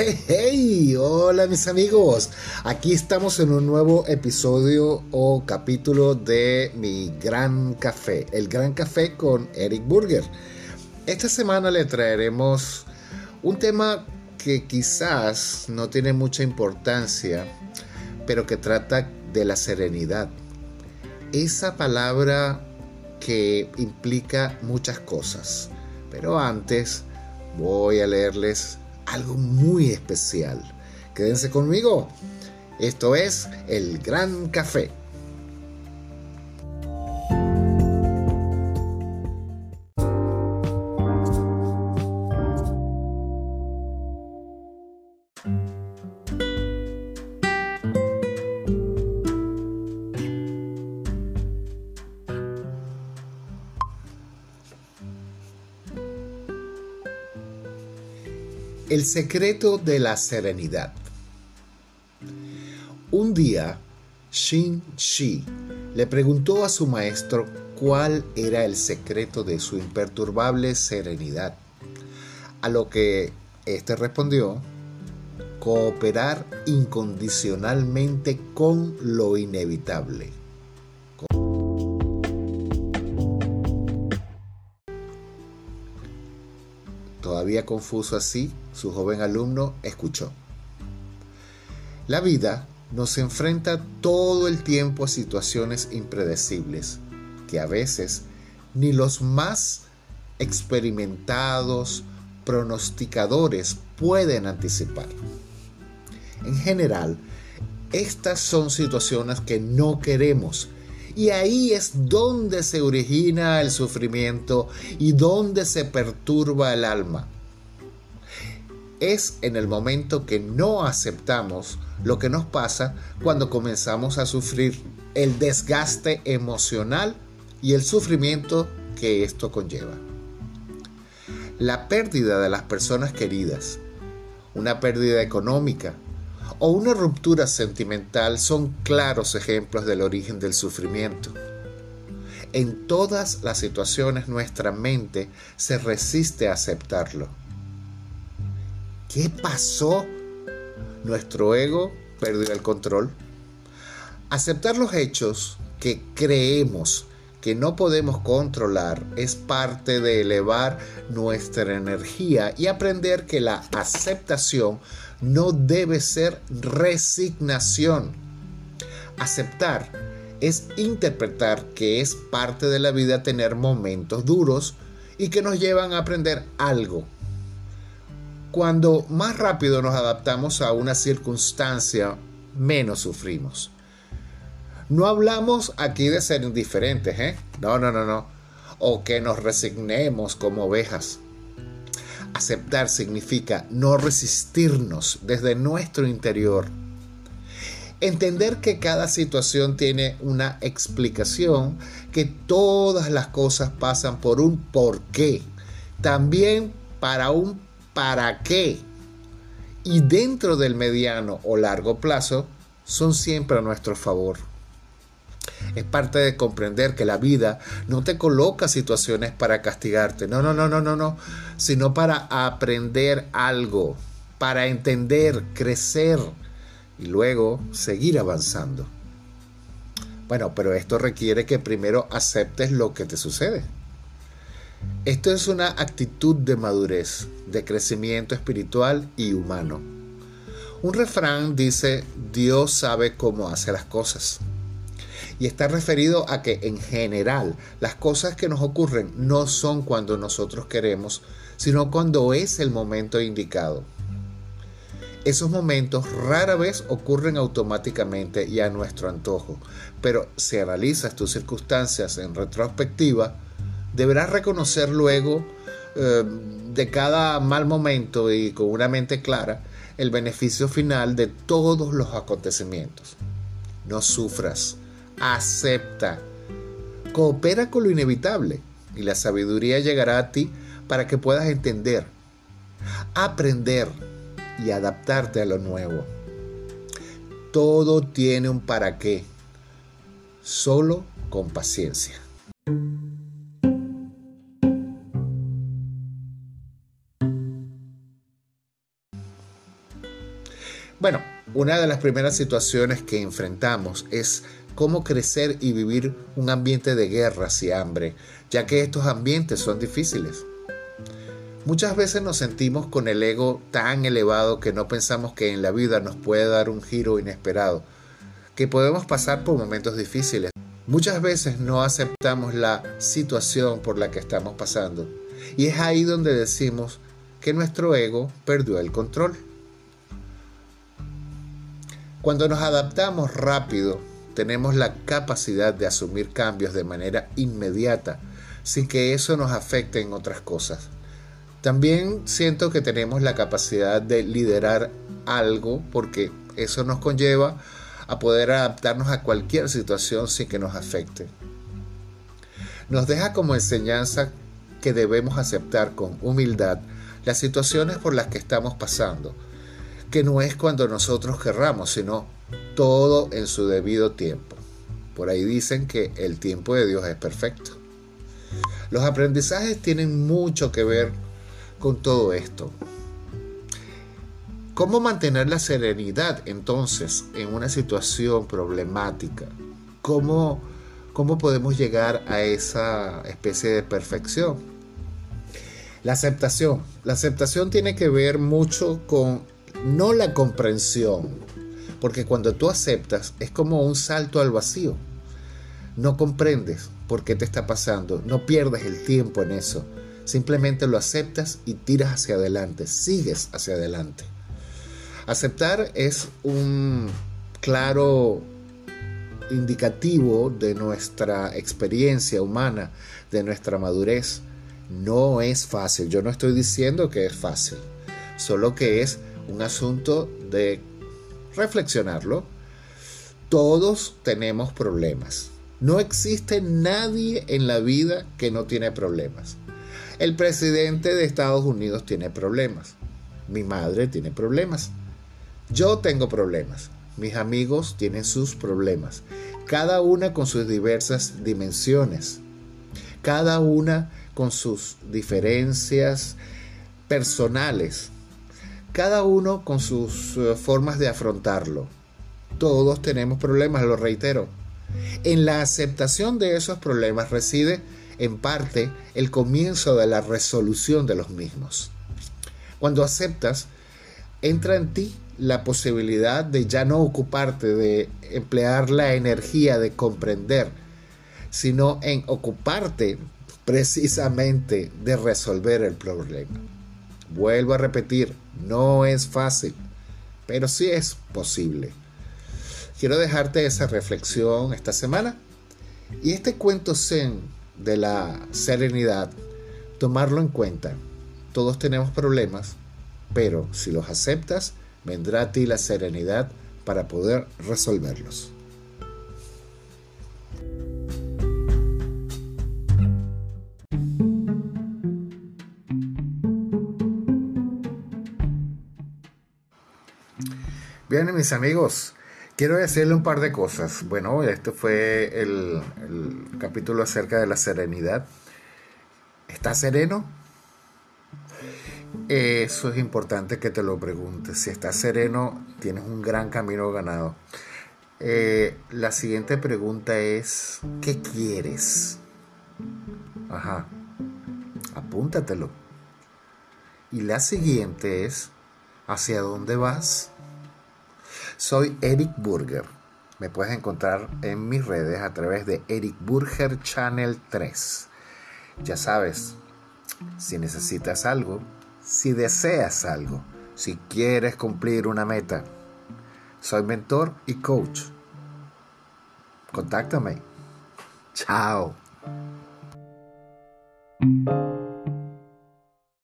Hey, hola mis amigos. Aquí estamos en un nuevo episodio o capítulo de Mi Gran Café, el Gran Café con Eric Burger. Esta semana le traeremos un tema que quizás no tiene mucha importancia, pero que trata de la serenidad. Esa palabra que implica muchas cosas. Pero antes voy a leerles algo muy especial. Quédense conmigo. Esto es El Gran Café. El secreto de la serenidad. Un día, Shin Shi le preguntó a su maestro cuál era el secreto de su imperturbable serenidad, a lo que éste respondió, cooperar incondicionalmente con lo inevitable. Todavía confuso así, su joven alumno escuchó. La vida nos enfrenta todo el tiempo a situaciones impredecibles que a veces ni los más experimentados pronosticadores pueden anticipar. En general, estas son situaciones que no queremos y ahí es donde se origina el sufrimiento y donde se perturba el alma. Es en el momento que no aceptamos lo que nos pasa cuando comenzamos a sufrir el desgaste emocional y el sufrimiento que esto conlleva. La pérdida de las personas queridas, una pérdida económica, o una ruptura sentimental son claros ejemplos del origen del sufrimiento. En todas las situaciones nuestra mente se resiste a aceptarlo. ¿Qué pasó? Nuestro ego perdió el control. Aceptar los hechos que creemos que no podemos controlar es parte de elevar nuestra energía y aprender que la aceptación no debe ser resignación. Aceptar es interpretar que es parte de la vida tener momentos duros y que nos llevan a aprender algo. Cuando más rápido nos adaptamos a una circunstancia, menos sufrimos. No hablamos aquí de ser indiferentes, ¿eh? No, no, no, no. O que nos resignemos como ovejas. Aceptar significa no resistirnos desde nuestro interior. Entender que cada situación tiene una explicación, que todas las cosas pasan por un por qué, también para un para qué. Y dentro del mediano o largo plazo son siempre a nuestro favor. Es parte de comprender que la vida no te coloca situaciones para castigarte. No, no, no, no, no, no. Sino para aprender algo, para entender, crecer y luego seguir avanzando. Bueno, pero esto requiere que primero aceptes lo que te sucede. Esto es una actitud de madurez, de crecimiento espiritual y humano. Un refrán dice, Dios sabe cómo hace las cosas y está referido a que en general las cosas que nos ocurren no son cuando nosotros queremos, sino cuando es el momento indicado. Esos momentos rara vez ocurren automáticamente y a nuestro antojo, pero si analizas tus circunstancias en retrospectiva, deberás reconocer luego eh, de cada mal momento y con una mente clara el beneficio final de todos los acontecimientos. No sufras, acepta, coopera con lo inevitable y la sabiduría llegará a ti para que puedas entender, aprender y adaptarte a lo nuevo. Todo tiene un para qué, solo con paciencia. Bueno, una de las primeras situaciones que enfrentamos es cómo crecer y vivir un ambiente de guerras y hambre, ya que estos ambientes son difíciles. Muchas veces nos sentimos con el ego tan elevado que no pensamos que en la vida nos puede dar un giro inesperado, que podemos pasar por momentos difíciles. Muchas veces no aceptamos la situación por la que estamos pasando y es ahí donde decimos que nuestro ego perdió el control. Cuando nos adaptamos rápido, tenemos la capacidad de asumir cambios de manera inmediata sin que eso nos afecte en otras cosas. También siento que tenemos la capacidad de liderar algo porque eso nos conlleva a poder adaptarnos a cualquier situación sin que nos afecte. Nos deja como enseñanza que debemos aceptar con humildad las situaciones por las que estamos pasando, que no es cuando nosotros querramos, sino todo en su debido tiempo. Por ahí dicen que el tiempo de Dios es perfecto. Los aprendizajes tienen mucho que ver con todo esto? ¿Cómo mantener la serenidad entonces en una situación problemática? ¿Cómo, ¿Cómo podemos llegar a esa especie de perfección? La aceptación. La aceptación tiene que ver mucho con no la comprensión, porque cuando tú aceptas es como un salto al vacío. No comprendes por qué te está pasando, no pierdes el tiempo en eso Simplemente lo aceptas y tiras hacia adelante, sigues hacia adelante. Aceptar es un claro indicativo de nuestra experiencia humana, de nuestra madurez. No es fácil, yo no estoy diciendo que es fácil, solo que es un asunto de reflexionarlo. Todos tenemos problemas. No existe nadie en la vida que no tiene problemas. El presidente de Estados Unidos tiene problemas. Mi madre tiene problemas. Yo tengo problemas. Mis amigos tienen sus problemas. Cada una con sus diversas dimensiones. Cada una con sus diferencias personales. Cada uno con sus eh, formas de afrontarlo. Todos tenemos problemas, lo reitero. En la aceptación de esos problemas reside en parte el comienzo de la resolución de los mismos. Cuando aceptas, entra en ti la posibilidad de ya no ocuparte de emplear la energía de comprender, sino en ocuparte precisamente de resolver el problema. Vuelvo a repetir, no es fácil, pero sí es posible. Quiero dejarte esa reflexión esta semana y este cuento zen de la serenidad, tomarlo en cuenta. Todos tenemos problemas, pero si los aceptas, vendrá a ti la serenidad para poder resolverlos. Bien, mis amigos, Quiero decirle un par de cosas. Bueno, este fue el, capítulo acerca de la serenidad. ¿Estás sereno? Eso es importante que te lo preguntes. Si estás sereno, tienes un gran camino ganado. Eh, la siguiente pregunta es, ¿qué quieres? Ajá, apúntatelo. Y la siguiente es, ¿hacia dónde vas? Soy Eric Burger. Me puedes encontrar en mis redes a través de Eric Burger Channel 3. Ya sabes, si necesitas algo, si deseas algo, si quieres cumplir una meta, soy mentor y coach. Contáctame. Chao.